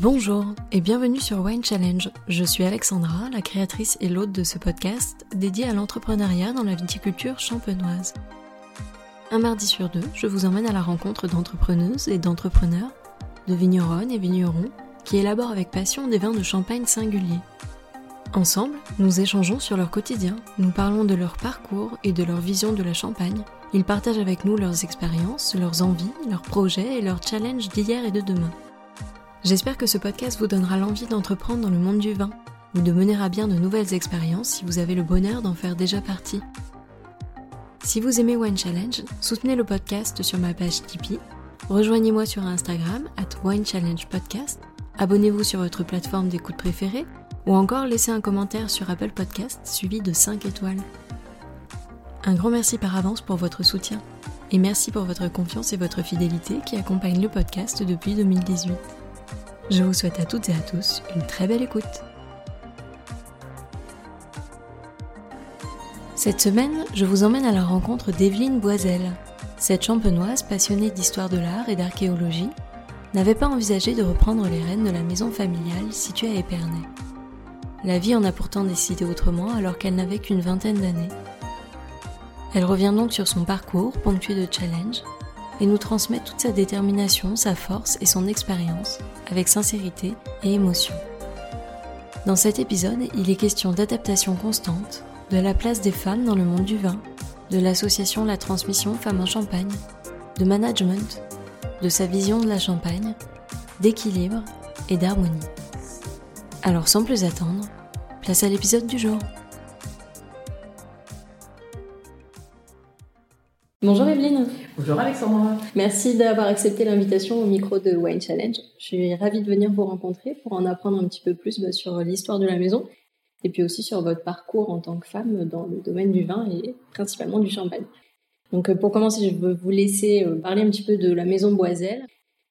Bonjour et bienvenue sur Wine Challenge. Je suis Alexandra, la créatrice et l'hôte de ce podcast dédié à l'entrepreneuriat dans la viticulture champenoise. Un mardi sur deux, je vous emmène à la rencontre d'entrepreneuses et d'entrepreneurs, de vigneronnes et vignerons qui élaborent avec passion des vins de champagne singuliers. Ensemble, nous échangeons sur leur quotidien, nous parlons de leur parcours et de leur vision de la Champagne. Ils partagent avec nous leurs expériences, leurs envies, leurs projets et leurs challenges d'hier et de demain. J'espère que ce podcast vous donnera l'envie d'entreprendre dans le monde du vin ou de mener à bien de nouvelles expériences si vous avez le bonheur d'en faire déjà partie. Si vous aimez Wine Challenge, soutenez le podcast sur ma page Tipeee, rejoignez-moi sur Instagram at Wine Challenge Podcast, abonnez-vous sur votre plateforme d'écoute préférée ou encore laissez un commentaire sur Apple Podcast suivi de 5 étoiles. Un grand merci par avance pour votre soutien et merci pour votre confiance et votre fidélité qui accompagnent le podcast depuis 2018. Je vous souhaite à toutes et à tous une très belle écoute. Cette semaine, je vous emmène à la rencontre d'Evelyne Boisel. Cette champenoise passionnée d'histoire de l'art et d'archéologie n'avait pas envisagé de reprendre les rênes de la maison familiale située à Épernay. La vie en a pourtant décidé autrement alors qu'elle n'avait qu'une vingtaine d'années. Elle revient donc sur son parcours ponctué de challenges et nous transmet toute sa détermination, sa force et son expérience avec sincérité et émotion. Dans cet épisode, il est question d'adaptation constante, de la place des femmes dans le monde du vin, de l'association La Transmission Femmes en Champagne, de management, de sa vision de la Champagne, d'équilibre et d'harmonie. Alors sans plus attendre, place à l'épisode du jour. Bonjour Evelyne. Bonjour Alexandra. Merci d'avoir accepté l'invitation au micro de Wine Challenge. Je suis ravie de venir vous rencontrer pour en apprendre un petit peu plus bah, sur l'histoire de la maison et puis aussi sur votre parcours en tant que femme dans le domaine du vin et principalement du champagne. Donc euh, pour commencer, je veux vous laisser euh, parler un petit peu de la maison Boiselle.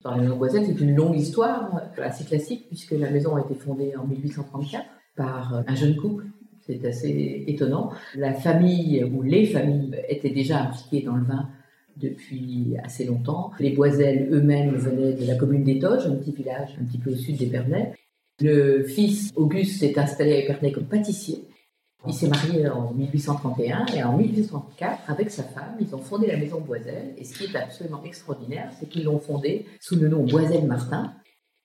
la maison Boiselle, c'est une longue histoire euh, assez classique puisque la maison a été fondée en 1834 par un jeune couple c'est assez étonnant. La famille ou les familles étaient déjà impliquées dans le vin depuis assez longtemps. Les Boiselles eux-mêmes venaient de la commune d'Étoges, un petit village un petit peu au sud d'Épernay. Le fils Auguste s'est installé à Épernay comme pâtissier. Il s'est marié en 1831 et en 1834, avec sa femme, ils ont fondé la maison Boiselle. Et ce qui est absolument extraordinaire, c'est qu'ils l'ont fondée sous le nom Boiselle Martin.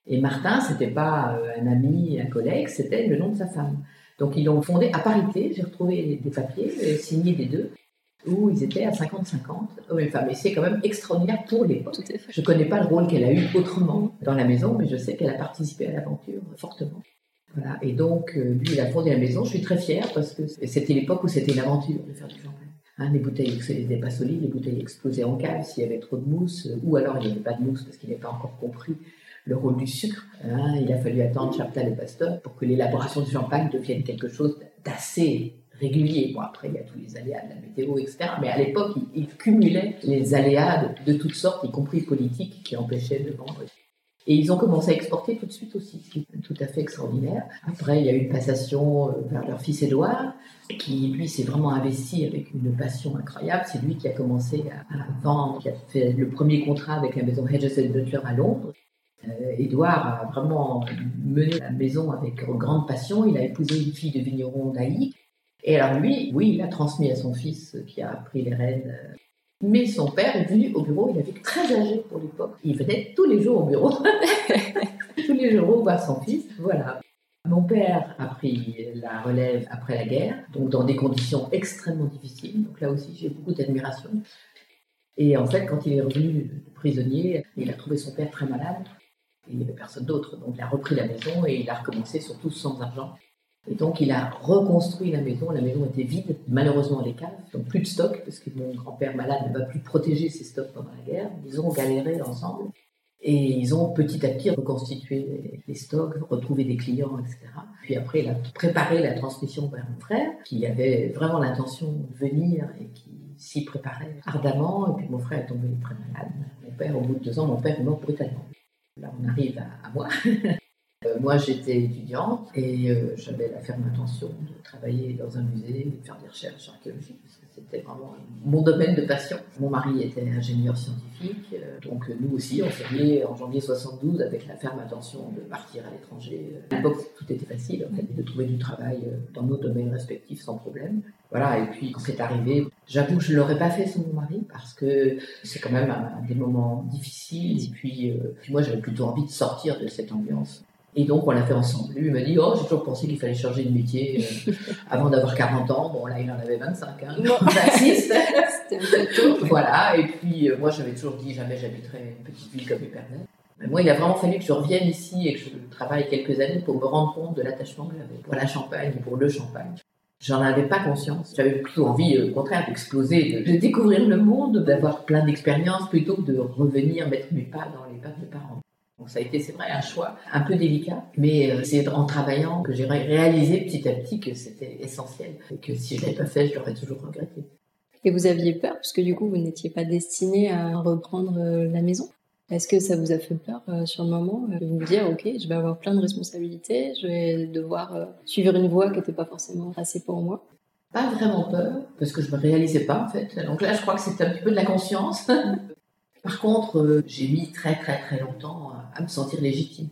Et Martin, c'était pas euh, un ami, un collègue, c'était le nom de sa femme. Donc ils l'ont fondé à parité, j'ai retrouvé des papiers euh, signés des deux, où ils étaient à 50-50, hommes et femmes. Et c'est quand même extraordinaire pour l'époque. Je ne connais pas le rôle qu'elle a eu autrement dans la maison, mais je sais qu'elle a participé à l'aventure fortement. Voilà. Et donc, euh, lui, il a fondé la maison. Je suis très fière parce que c'était l'époque où c'était une aventure de faire du champagne. Hein, les bouteilles n'étaient pas solides, les bouteilles explosaient en cave s'il y avait trop de mousse, ou alors il n'y avait pas de mousse parce qu'il n'avait pas encore compris le rôle du sucre. Hein. Il a fallu attendre Chaptal et Pasteur pour que l'élaboration du champagne devienne quelque chose d'assez régulier. Bon, après, il y a tous les aléas de la météo, etc. Mais à l'époque, il, cumulait les aléas de, toutes sortes, y compris politiques, qui empêchaient de vendre. Et ils ont commencé à exporter tout de suite aussi, ce qui est tout à fait extraordinaire. Après, il y a eu une passation euh, vers leur fils Édouard, qui, lui, s'est vraiment investi avec une passion incroyable. C'est lui qui a commencé à, à, vendre, qui a fait le premier contrat avec la maison Hedges Butler à Londres. Euh, Édouard a vraiment mené la maison avec grande passion. Il a épousé une fille de vigneron d'Aï. Et alors lui, oui, il a transmis à son fils qui a pris les rênes. Mais son père est venu au bureau, il avait très âgé pour l'époque. Il venait tous les jours au bureau, tous les jours voir son fils. Voilà. Mon père a pris la relève après la guerre, donc dans des conditions extrêmement difficiles. Donc là aussi, j'ai beaucoup d'admiration. Et en fait, quand il est revenu prisonnier, il a trouvé son père très malade il n'y avait personne d'autre. Donc il a repris la maison et il a recommencé surtout sans argent. Et donc il a reconstruit la maison. La maison était vide, malheureusement les caves, donc plus de stock parce que mon grand-père malade ne va plus protéger ses stocks pendant la guerre. Ils ont galéré ensemble et ils ont petit à petit reconstitué les stocks, retrouvé des clients, etc. Puis après, il a préparé la transmission vers mon frère qui avait vraiment l'intention de venir et qui s'y préparait ardemment. Et puis mon frère est tombé très malade. Mon père, au bout de deux ans, mon père est mort brutalement. Là, on arrive à, moi. Euh, moi, j'étais étudiante et euh, j'avais la ferme intention de travailler dans un musée, de faire des recherches archéologiques, parce c'était vraiment mon domaine de passion. Mon mari était ingénieur scientifique, euh, donc nous aussi, on s'est liés en janvier 72 avec la ferme intention de partir à l'étranger. À l'époque, tout était facile, en fait, de trouver du travail dans nos domaines respectifs sans problème. Voilà, et puis quand c'est arrivé, j'avoue que je ne l'aurais pas fait sans mon mari parce que c'est quand même un, des moments difficiles. Et puis moi, j'avais plutôt envie de sortir de cette ambiance. Et donc, on l'a fait ensemble. Lui m'a dit Oh, j'ai toujours pensé qu'il fallait changer de métier euh, avant d'avoir 40 ans. Bon, là, il en avait 25, hein. 26. C'était un peu tôt. Voilà. Et puis, euh, moi, j'avais toujours dit Jamais j'habiterai une petite ville comme Épernay. Mais moi, il a vraiment fallu que je revienne ici et que je travaille quelques années pour me rendre compte de l'attachement que j'avais pour la Champagne et pour le Champagne. J'en avais pas conscience. J'avais plutôt envie, euh, au contraire, d'exploser, de, de, découvrir le monde, d'avoir plein d'expériences plutôt que de revenir mettre mes pas dans les pas de mes parents. Donc ça a été, c'est vrai, un choix un peu délicat, mais euh, c'est en travaillant que j'ai réalisé petit à petit que c'était essentiel et que si je l'avais pas fait, je l'aurais toujours regretté. Et vous aviez peur? Parce que du coup, vous n'étiez pas destiné à reprendre euh, la maison. Est-ce que ça vous a fait peur euh, sur le moment de vous dire, ok, je vais avoir plein de responsabilités, je vais devoir suivre une voie qui n'était pas forcément tracée pour moi? Pas vraiment peur, parce que je me réalisais pas en fait. Donc là, je crois que c'était un petit peu de la conscience. Par contre, j'ai mis très très très longtemps à me sentir légitime.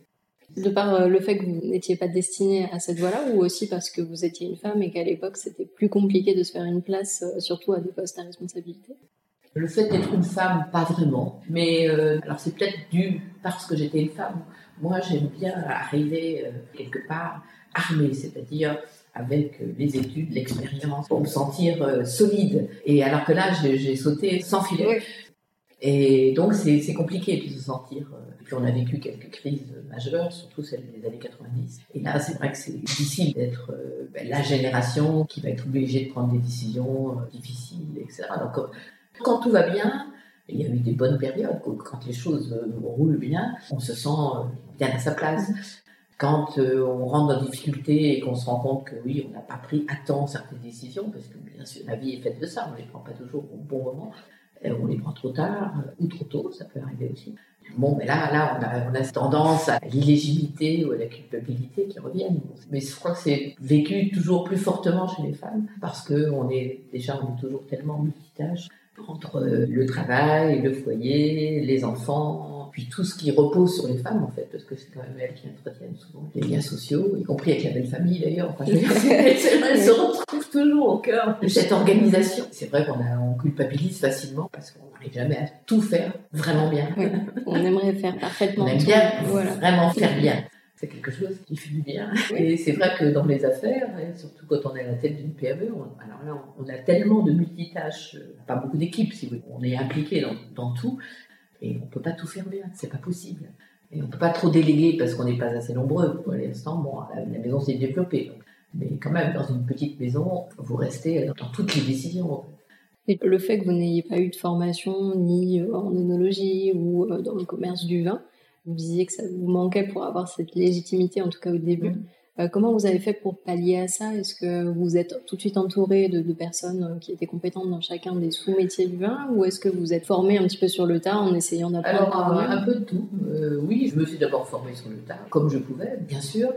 De par euh, le fait que vous n'étiez pas destinée à cette voie-là, ou aussi parce que vous étiez une femme et qu'à l'époque c'était plus compliqué de se faire une place, euh, surtout à des postes à responsabilité? Le fait d'être une femme, pas vraiment. Mais euh, alors c'est peut-être dû parce que j'étais une femme. Moi j'aime bien arriver quelque part armée, c'est-à-dire avec les études, l'expérience, pour me sentir solide. Et alors que là, j'ai sauté sans filet. Et donc, c'est compliqué de se sentir. Euh, puis, on a vécu quelques crises majeures, surtout celles des années 90. Et là, c'est vrai que c'est difficile d'être euh, ben, la génération qui va être obligée de prendre des décisions euh, difficiles, etc. Donc, quand tout va bien, il y a eu des bonnes périodes. Quand les choses roulent bien, on se sent bien à sa place. Quand on rentre dans des difficultés et qu'on se rend compte que oui, on n'a pas pris à temps certaines décisions, parce que bien sûr, la vie est faite de ça, on ne les prend pas toujours au bon moment on les prend trop tard ou trop tôt, ça peut arriver aussi. Bon, mais là, là, on a, on tendance à l'illégibilité ou à la culpabilité qui reviennent. Mais je crois que c'est vécu toujours plus fortement chez les femmes parce que on est déjà, on est toujours tellement multitâche entre le travail, le foyer, les enfants, puis tout ce qui repose sur les femmes en fait, parce que c'est quand même elles qui entretiennent souvent les liens sociaux, y compris avec la belle famille d'ailleurs. Enfin, elles se retrouvent toujours au cœur de cette organisation. C'est vrai qu'on on culpabilise facilement parce qu'on n'arrive jamais à tout faire vraiment bien. On aimerait faire parfaitement. On aime bien vraiment faire bien c'est quelque chose qui fait du bien. Et c'est vrai que dans les affaires, surtout quand on est à la tête d'une PME, on, alors là, on, a tellement de multitâches, pas beaucoup d'équipes, si vous On est impliqué dans, dans, tout, et on ne peut pas tout faire bien, c'est pas possible. Et on ne peut pas trop déléguer parce qu'on n'est pas assez nombreux. Pour l'instant, bon, la, maison s'est développée. Mais quand même, dans une petite maison, vous restez dans toutes les décisions. Et le fait que vous n'ayez pas eu de formation ni euh, en œnologie ou euh, dans le commerce du vin, vous disiez que ça vous manquait pour avoir cette légitimité, en tout cas au début. Mm. Euh, comment vous avez fait pour pallier à ça? Est-ce que vous êtes tout de suite entouré de, personnes euh, qui étaient compétentes dans chacun des sous-métiers du vin? Ou est-ce que vous êtes formé un petit peu sur le tas en essayant d'apprendre Alors, un, peu de tout. Euh, oui, je me suis d'abord formée sur le tas, comme je pouvais, bien sûr.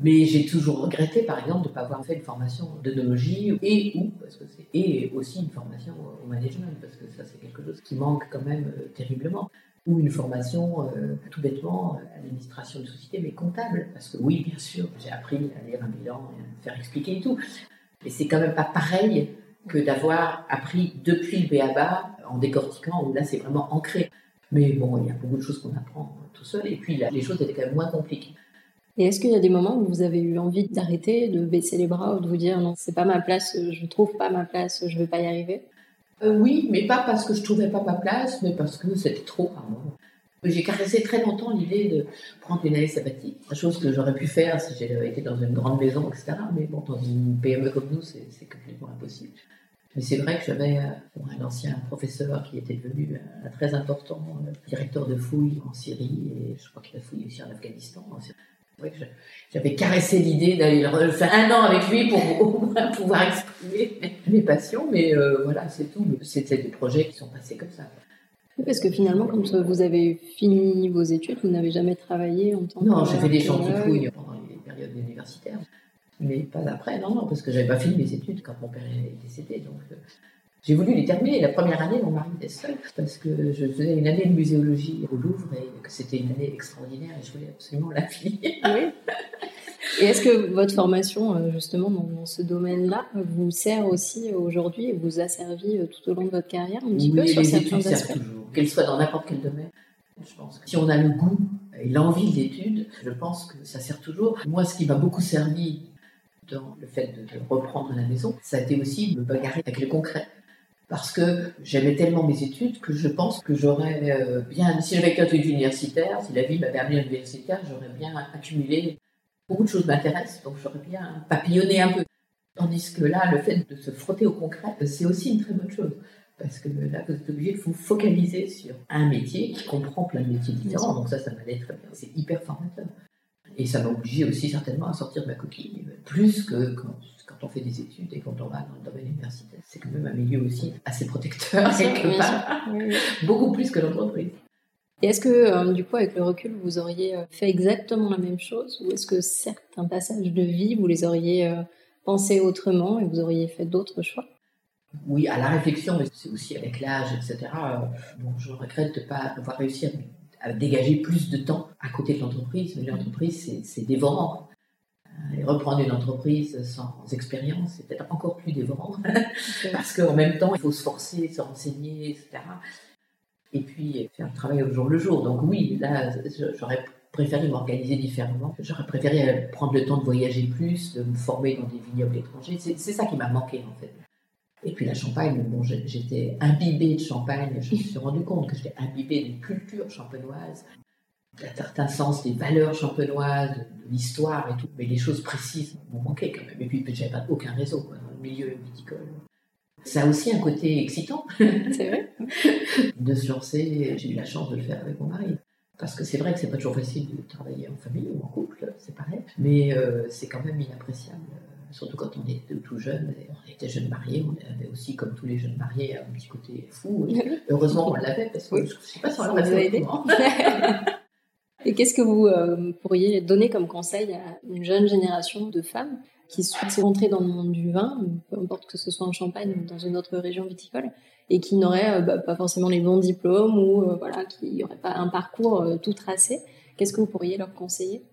Mais j'ai toujours regretté, par exemple, de ne pas avoir fait une formation d'œnologie et ou, parce que c'est, et aussi une formation au management, parce que ça, c'est quelque chose qui manque quand même terriblement ou une formation euh, tout bêtement à l'administration de société, mais comptable. Parce que oui, bien sûr, j'ai appris à lire un bilan et à me faire expliquer et tout. Mais c'est quand même pas pareil que d'avoir appris depuis le BABA en décortiquant, où là c'est vraiment ancré. Mais bon, il y a beaucoup de choses qu'on apprend tout seul, et puis là, les choses étaient quand même moins compliquées. Et est-ce qu'il y a des moments où vous avez eu envie d'arrêter, de baisser les bras ou de vous dire non, c'est pas ma place, je trouve pas ma place, je vais pas y arriver? Euh, oui, mais pas parce que je trouvais pas ma place, mais parce que c'était trop J'ai caressé très longtemps l'idée de prendre une année sabbatique, chose que j'aurais pu faire si j'avais été dans une grande maison, etc. Mais bon, dans une PME comme nous, c'est complètement impossible. Mais c'est vrai que j'avais euh, un ancien professeur qui était devenu un euh, très important directeur de fouilles en Syrie, et je crois qu'il a fouillé aussi en Afghanistan j'avais caressé l'idée d'aller faire un an avec lui pour pouvoir exprimer mes passions, mais euh, voilà, c'est tout. C'était des projets qui sont passés comme ça. parce que finalement, quand vous avez fini vos études, vous n'avez jamais travaillé en tant que. Non, j'ai fait des chantiers fouilles pendant les périodes universitaires, mais pas après, non, non, parce que j'avais pas fini mes études quand mon père est décédé. Donc, euh, J'ai voulu les terminer. La première année, mon mari était seul parce que je faisais une année de muséologie au Louvre et que c'était une année extraordinaire et je voulais absolument la finir. Oui. Et est-ce que votre formation, euh, justement, dans, ce domaine-là, vous sert aussi aujourd'hui et vous a servi euh, tout au long de votre carrière un petit peu sur les études servent toujours, qu'elles soient dans n'importe quel domaine. Je pense que si on a le goût et l'envie d'études, je pense que ça sert toujours. Moi, ce qui m'a beaucoup servi dans le fait de, reprendre la maison, ça a été aussi de me bagarrer avec le concret parce que j'aimais tellement mes études que je pense que j'aurais euh, bien, si j'avais été universitaire, si la vie m'avait amené à l'universitaire, j'aurais bien accumulé beaucoup de choses m'intéressent, donc j'aurais bien papillonné un peu. Tandis que là, le fait de se frotter au concret, c'est aussi une très bonne chose. Parce que là, vous êtes obligé de vous focaliser sur un métier qui comprend plein de métiers différents. Donc ça, ça m'allait très bien. C'est hyper formateur. Et ça m'a obligé aussi certainement à sortir de ma coquille, plus que quand, on fait des études et quand on va dans le domaine universitaire. C'est quand même un milieu aussi assez protecteur, quelque part. Beaucoup plus que l'entreprise. Et est-ce que, euh, du coup, avec le recul, vous auriez euh, fait exactement la même chose Ou est-ce que certains passages de vie, vous les auriez euh, pensés autrement et vous auriez fait d'autres choix? Oui, à la réflexion, mais c'est aussi avec l'âge, etc. Bon, je regrette de ne pas avoir réussi à, dégager plus de temps à côté de l'entreprise. Mais l'entreprise, c'est dévorant. Et reprendre une entreprise sans expérience, c'est peut-être encore plus dévorant. Parce qu'en même temps, il faut se forcer, se renseigner, etc et puis faire le travail au jour le jour. Donc oui, là, j'aurais préféré m'organiser différemment. J'aurais préféré prendre le temps de voyager plus, de me former dans des vignobles étrangers. C'est ça qui m'a manqué en fait. Et puis la Champagne, bon, j'étais imbibée de Champagne. Je me suis rendu compte que j'étais imbibée d'une culture champenoise, d'un certain sens des valeurs champenoises, de, l'histoire et tout. Mais les choses précises m'ont manqué quand même. Et puis j'avais pas aucun réseau quoi, dans le milieu viticole. Ça a aussi un côté excitant. C'est vrai. de se lancer. J'ai eu la chance de le faire avec mon mari. Parce que c'est vrai que c'est pas toujours facile de travailler en famille ou en couple, c'est pareil. Mais euh, c'est quand même inappréciable. Surtout quand on est tout jeune, on était jeunes mariés, on avait aussi, comme tous les jeunes mariés, un petit côté fou. heureusement, on l'avait parce que je ne sais pas si on l'aurait aidé. Et qu'est-ce que vous euh, pourriez donner comme conseil à une jeune génération de femmes qui souhaitent rentrer dans le monde du vin, peu importe que ce soit en Champagne ou dans une autre région viticole, et qui n'auraient euh, bah, pas forcément les bons diplômes ou euh, voilà, qui n'auraient pas un parcours tout tracé? Qu'est-ce que vous pourriez leur conseiller?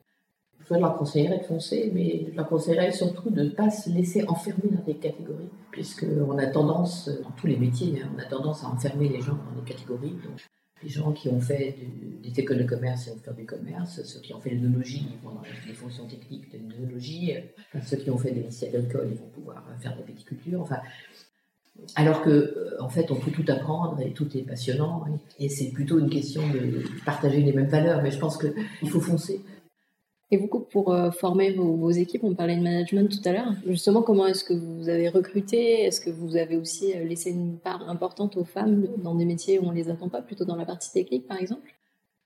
Je leur conseillerais de foncer, mais je leur conseillerais surtout de ne pas se laisser enfermer dans des catégories, puisqu'on a tendance, dans tous les métiers, hein, on a tendance à enfermer les gens dans des catégories. Les gens qui ont fait des écoles de commerce, ils vont faire du commerce. Ceux qui ont fait l'œnologie, ils vont dans les fonctions techniques de l'œnologie. ceux qui ont fait des lycées agricoles, ils vont pouvoir faire de la viticulture. Enfin, alors que, euh, en fait, on peut tout apprendre et tout est passionnant. Et, c'est plutôt une question de partager les mêmes valeurs. Mais je pense qu'il faut foncer. Et vous, pour euh, former vos, équipes, on parlait de management tout à l'heure. Justement, comment est-ce que vous avez recruté? Est-ce que vous avez aussi euh, laissé une part importante aux femmes dans des métiers où on ne les attend pas, plutôt dans la partie technique, par exemple?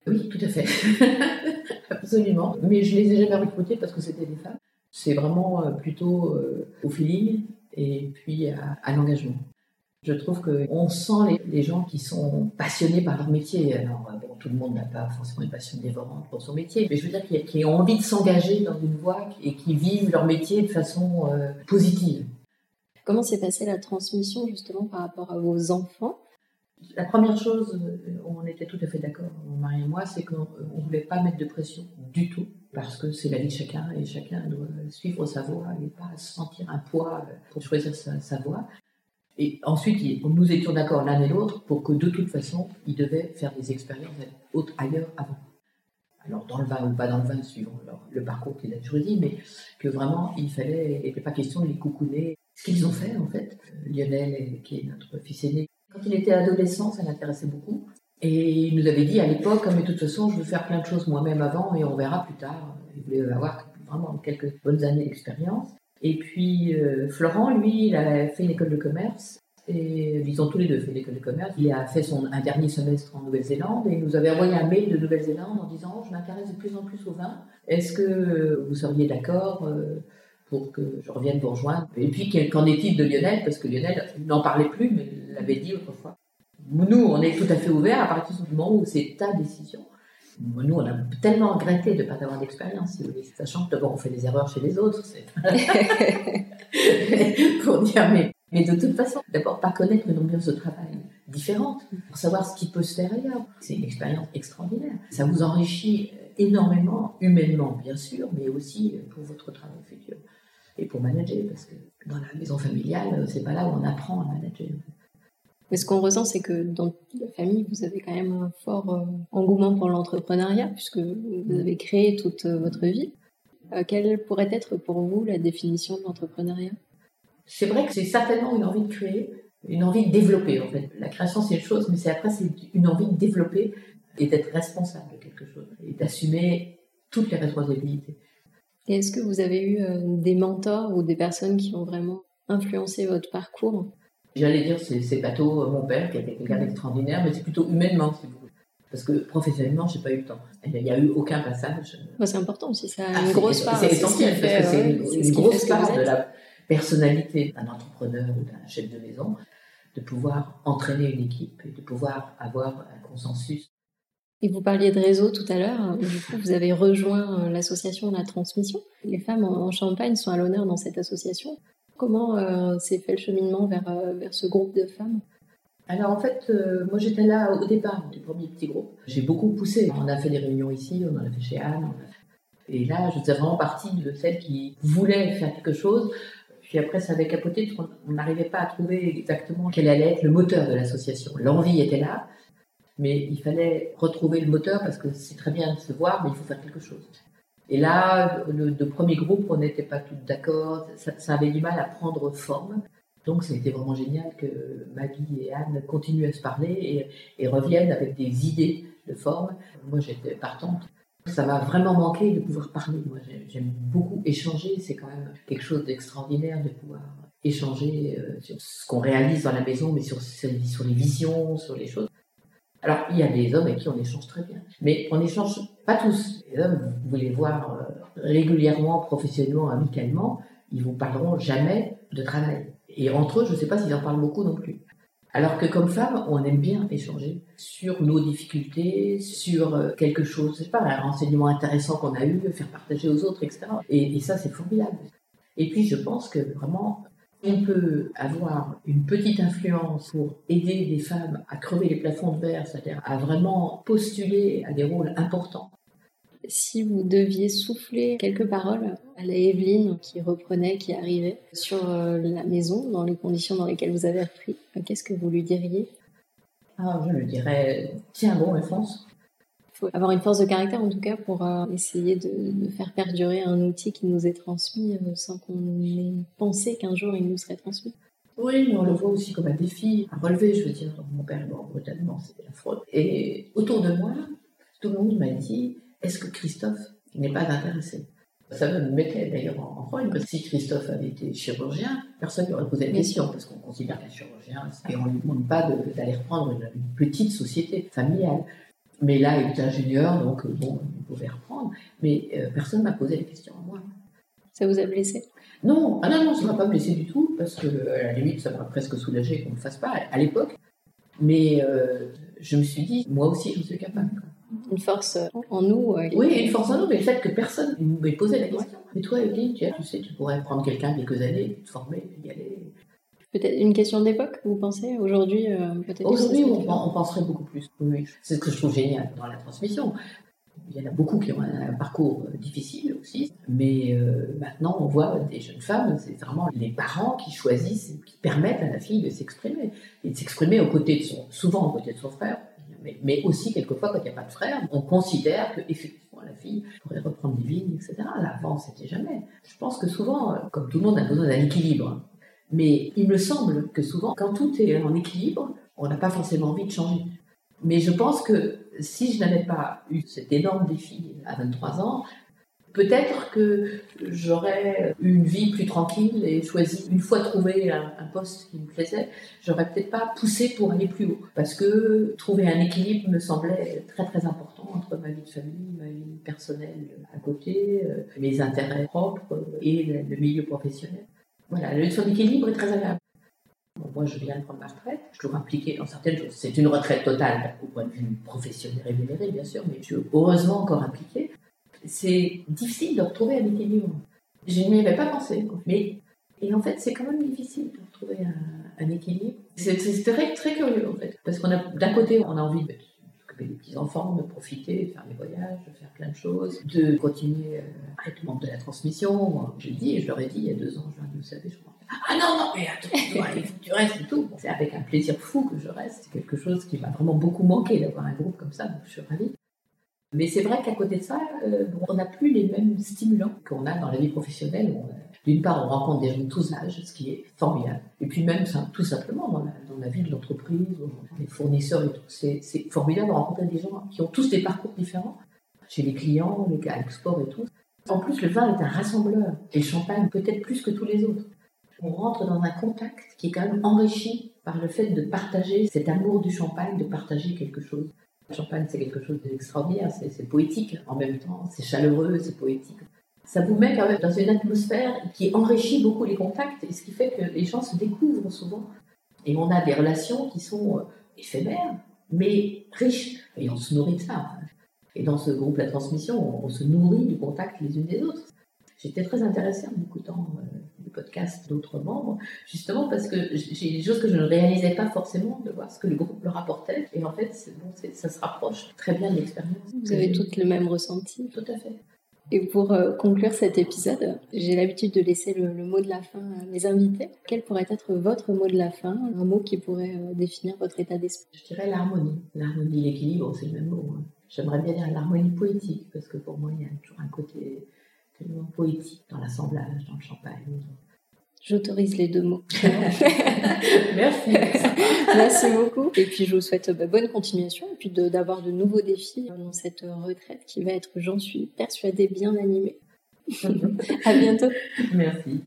Oui, tout à fait. Absolument. Mais je ne les ai jamais recrutées parce que c'était des femmes. C'est vraiment euh, plutôt au feeling et puis à l'engagement. Je trouve qu'on sent les, gens qui sont passionnés par leur métier. Alors, euh, bon, tout le monde n'a pas forcément une passion dévorante pour son métier, mais je veux dire qui, ont envie de s'engager dans une voie et qui vivent leur métier de façon euh, positive. Comment s'est passée la transmission justement par rapport à vos enfants? La première chose, euh, on était tout à fait d'accord, mon mari et moi, c'est qu'on ne voulait pas mettre de pression du tout parce que c'est la vie de chacun et chacun doit suivre sa voie et pas sentir un poids pour choisir sa, sa voie. Et ensuite, nous étions d'accord l'un et l'autre pour que de toute façon, ils devaient faire des expériences ailleurs avant. Alors dans le vin ou pas dans le vin, suivant le parcours qu'il a choisi, mais que vraiment, il fallait, il n'était pas question de les coucouner. Ce qu'ils ont fait, en fait, Lionel, qui est notre fils aîné, quand il était adolescent, ça l'intéressait beaucoup. Et il nous avait dit à l'époque, mais de toute façon, je veux faire plein de choses moi-même avant et on verra plus tard. Il voulait avoir vraiment quelques bonnes années d'expérience. Et puis euh, Florent, lui, il a fait une école de commerce. Et ils ont tous les deux fait l'école de commerce. Il a fait son, un dernier semestre en Nouvelle-Zélande et il nous avait envoyé un mail de Nouvelle-Zélande en disant Je m'intéresse de plus en plus au vin. Est-ce que vous seriez d'accord euh, pour que je revienne vous rejoindre? Et puis, qu'en est-il de Lionel? Parce que Lionel n'en parlait plus, mais l'avait dit autrefois. Nous, on est tout à fait ouverts à partir du moment où c'est ta décision. Nous, on a tellement regretté de ne pas avoir d'expérience, si vous voulez, sachant que d'abord on fait des erreurs chez les autres, pour dire, mais de toute façon, d'abord, pas connaître une ambiance de travail différente, pour savoir ce qui peut se faire ailleurs. C'est une expérience extraordinaire. Ça vous enrichit énormément, humainement bien sûr, mais aussi pour votre travail futur. Et pour manager, parce que dans la maison familiale, c'est pas là où on apprend à manager. Mais ce qu'on ressent, c'est que dans la famille, vous avez quand même un fort euh, engouement pour l'entrepreneuriat, puisque vous avez créé toute euh, votre vie. Euh, quelle pourrait être pour vous la définition de l'entrepreneuriat? C'est vrai que c'est certainement une envie de créer, une envie de développer en fait. La création c'est une chose, mais c'est après c'est une envie de développer et d'être responsable de quelque chose et d'assumer toutes les responsabilités. Et est-ce que vous avez eu des mentors ou des personnes qui ont vraiment influencé votre parcours? J'allais dire, c'est bateau, mon père, qui était quelqu'un d'extraordinaire, mais c'est plutôt humainement, si vous voulez. Parce que professionnellement, je n'ai pas eu le temps. Il n'y a eu aucun passage. c'est important aussi, ça a ah, une grosse part. C'est essentiel, parce que c'est une, grosse part de la personnalité d'un entrepreneur ou d'un chef de maison, de pouvoir entraîner une équipe et de pouvoir avoir un consensus. Et vous parliez de réseau tout à l'heure. Du coup, vous avez rejoint l'association La Transmission. Les femmes en Champagne sont à l'honneur dans cette association. Comment euh, s'est fait le cheminement vers, euh, vers ce groupe de femmes? Alors en fait, euh, moi j'étais là au départ du premier petit groupe. J'ai beaucoup poussé. On a fait des réunions ici, on en a fait chez Anne. Et là, je faisais vraiment partie de celles qui voulaient faire quelque chose. Puis après, ça avait capoté parce qu'on n'arrivait pas à trouver exactement quel allait être le moteur de l'association. L'envie était là, mais il fallait retrouver le moteur parce que c'est très bien de se voir, mais il faut faire quelque chose. Et là, le, premier groupe, on n'était pas tous d'accord, ça, avait du mal à prendre forme. Donc c'était vraiment génial que Maggie et Anne continuent à se parler et, reviennent avec des idées de forme. Moi j'étais partante. Ça m'a vraiment manqué de pouvoir parler. Moi j'aime beaucoup échanger, c'est quand même quelque chose d'extraordinaire de pouvoir échanger euh, sur ce qu'on réalise dans la maison, mais sur les visions, sur les choses. Alors, il y a des hommes avec qui on échange très bien, mais on n'échange pas tous. Les hommes, vous les voir euh, régulièrement, professionnellement, amicalement, ils vous parleront jamais de travail. Et entre eux, je ne sais pas s'ils en parlent beaucoup non plus. Alors que comme femme, on aime bien échanger sur nos difficultés, sur euh, quelque chose, je sais pas, un renseignement intéressant qu'on a eu, faire partager aux autres, etc. Et, et ça, c'est formidable. Et puis, je pense que vraiment, on peut avoir une petite influence pour aider les femmes à crever les plafonds de verre, c'est-à-dire à vraiment postuler à des rôles importants. Si vous deviez souffler quelques paroles à la Evelyne qui reprenait, qui arrivait sur euh, la maison, dans les conditions dans lesquelles vous avez appris, qu'est-ce que vous lui diriez? Ah, Je lui dirais tiens bon fonce faut avoir une force de caractère en tout cas pour euh, essayer de, faire perdurer un outil qui nous est transmis euh, sans qu'on ait pensé qu'un jour il nous serait transmis. Oui, mais on le voit aussi comme un défi à relever, je veux dire. Mon père est mort brutalement, c'était la fraude. Et autour de moi, tout le monde m'a dit est-ce que Christophe n'est pas intéressé? Ça me mettait d'ailleurs en point, parce que si Christophe avait été chirurgien, personne n'aurait posé la question, parce qu'on considère qu'un chirurgien, et on ne lui demande pas d'aller reprendre une, petite société familiale. Mais là, il était ingénieur, donc euh, bon, il pouvait reprendre. Mais euh, personne ne m'a posé la question à moi. Ça vous a blessé? Non, ah non, non, ça ne m'a pas blessé du tout, parce que à la limite, ça m'a presque soulagé qu'on ne le fasse pas à l'époque. Mais euh, je me suis dit, moi aussi, je suis capable. Une force en nous. oui, une force en nous, mais le fait que personne ne m'ait posé la question. Mais toi, Evelyne, tu sais, tu pourrais prendre quelqu'un quelques années, te former, y aller. Peut-être une question d'époque, vous pensez Aujourd'hui, euh, peut-être Aujourd'hui, on, penserait beaucoup plus. Oui, c'est ce que je trouve génial dans la transmission. Il y en a beaucoup qui ont un, parcours euh, difficile aussi, mais euh, maintenant on voit des jeunes femmes, c'est vraiment les parents qui choisissent, qui permettent à la fille de s'exprimer, et de s'exprimer aux côtés de son, souvent aux côtés de son frère, mais, mais aussi quelquefois quand il n'y a pas de frère, on considère que effectivement la fille pourrait reprendre des vignes, etc. Là, avant, c'était jamais. Je pense que souvent, comme tout le monde a besoin d'un équilibre, mais il me semble que souvent, quand tout est en équilibre, on n'a pas forcément envie de changer. Mais je pense que si je n'avais pas eu cet énorme défi à 23 ans, peut-être que j'aurais eu une vie plus tranquille et choisi, une fois trouvé un, poste qui me plaisait, j'aurais peut-être pas poussé pour aller plus haut. Parce que trouver un équilibre me semblait très très important entre ma vie de famille, ma vie personnelle à côté, euh, mes intérêts propres et le milieu professionnel. Voilà, la notion d'équilibre est très agréable. moi, je viens de prendre ma retraite, je toujours impliquée dans certaines choses. C'est une retraite totale au point de vue professionnel rémunéré, bien sûr, mais je suis heureusement encore impliquée. C'est difficile de retrouver un équilibre. Je n'y avais pas pensé, mais Et en fait, c'est quand même difficile de trouver un, équilibre. C'est très, très curieux, en fait. Parce qu'on a, d'un côté, on a envie de s'occuper des petits-enfants, de profiter, de faire des voyages, de faire plein de choses, de continuer euh, à être membre de la transmission. Je l'ai dit, je leur ai dit il y a deux ans, je leur ai dit, vous savez, je crois. Ah non, non, mais attends, tu restes et tout. C'est avec un plaisir fou que je reste. C'est quelque chose qui m'a vraiment beaucoup manqué d'avoir un groupe comme ça, je suis ravie. Mais c'est vrai qu'à côté de ça, euh, on n'a plus les mêmes stimulants qu'on a dans la vie professionnelle. D'une part, on rencontre des gens de tous âges, ce qui est formidable. Et puis même, tout simplement, dans la, vie de l'entreprise, les fournisseurs et tout, c'est formidable de rencontrer des gens qui ont tous des parcours différents. Chez les clients, les à et tout. En plus, le vin est un rassembleur. Et le champagne, peut-être plus que tous les autres. On rentre dans un contact qui est quand même enrichi par le fait de partager cet amour du champagne, de partager quelque chose. Le champagne, c'est quelque chose d'extraordinaire, c'est poétique en même temps, c'est chaleureux, c'est poétique. Ça vous met quand même dans une atmosphère qui enrichit beaucoup les contacts, et ce qui fait que les gens se découvrent souvent. Et on a des relations qui sont euh, éphémères, mais riches. Et on se nourrit de ça. Et dans ce groupe La Transmission, on, se nourrit du contact les unes des autres. J'étais très intéressée en écoutant euh, podcast d'autres membres, justement parce que j'ai des choses que je ne réalisais pas forcément de voir ce que le groupe leur apportait. Et en fait, bon, ça se rapproche très bien de l'expérience. Vous avez toutes le même ressenti. Tout à fait. Et pour euh, conclure cet épisode, j'ai l'habitude de laisser le, mot de la fin à mes invités. Quel pourrait être votre mot de la fin? Un mot qui pourrait euh, définir votre état d'esprit? Je dirais l'harmonie. L'harmonie, l'équilibre, c'est le même mot. Hein. J'aimerais bien dire l'harmonie poétique, parce que pour moi, il y a toujours un côté tellement poétique dans l'assemblage, dans le champagne. J'autorise les deux mots. Merci. Merci beaucoup. Et puis je vous souhaite bah, bonne continuation et puis d'avoir de, nouveaux défis dans cette retraite qui va être, j'en suis persuadée, bien animée. à bientôt. Merci.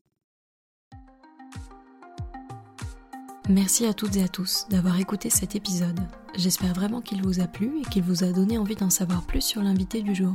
Merci à toutes et à tous d'avoir écouté cet épisode. J'espère vraiment qu'il vous a plu et qu'il vous a donné envie d'en savoir plus sur l'invité du jour.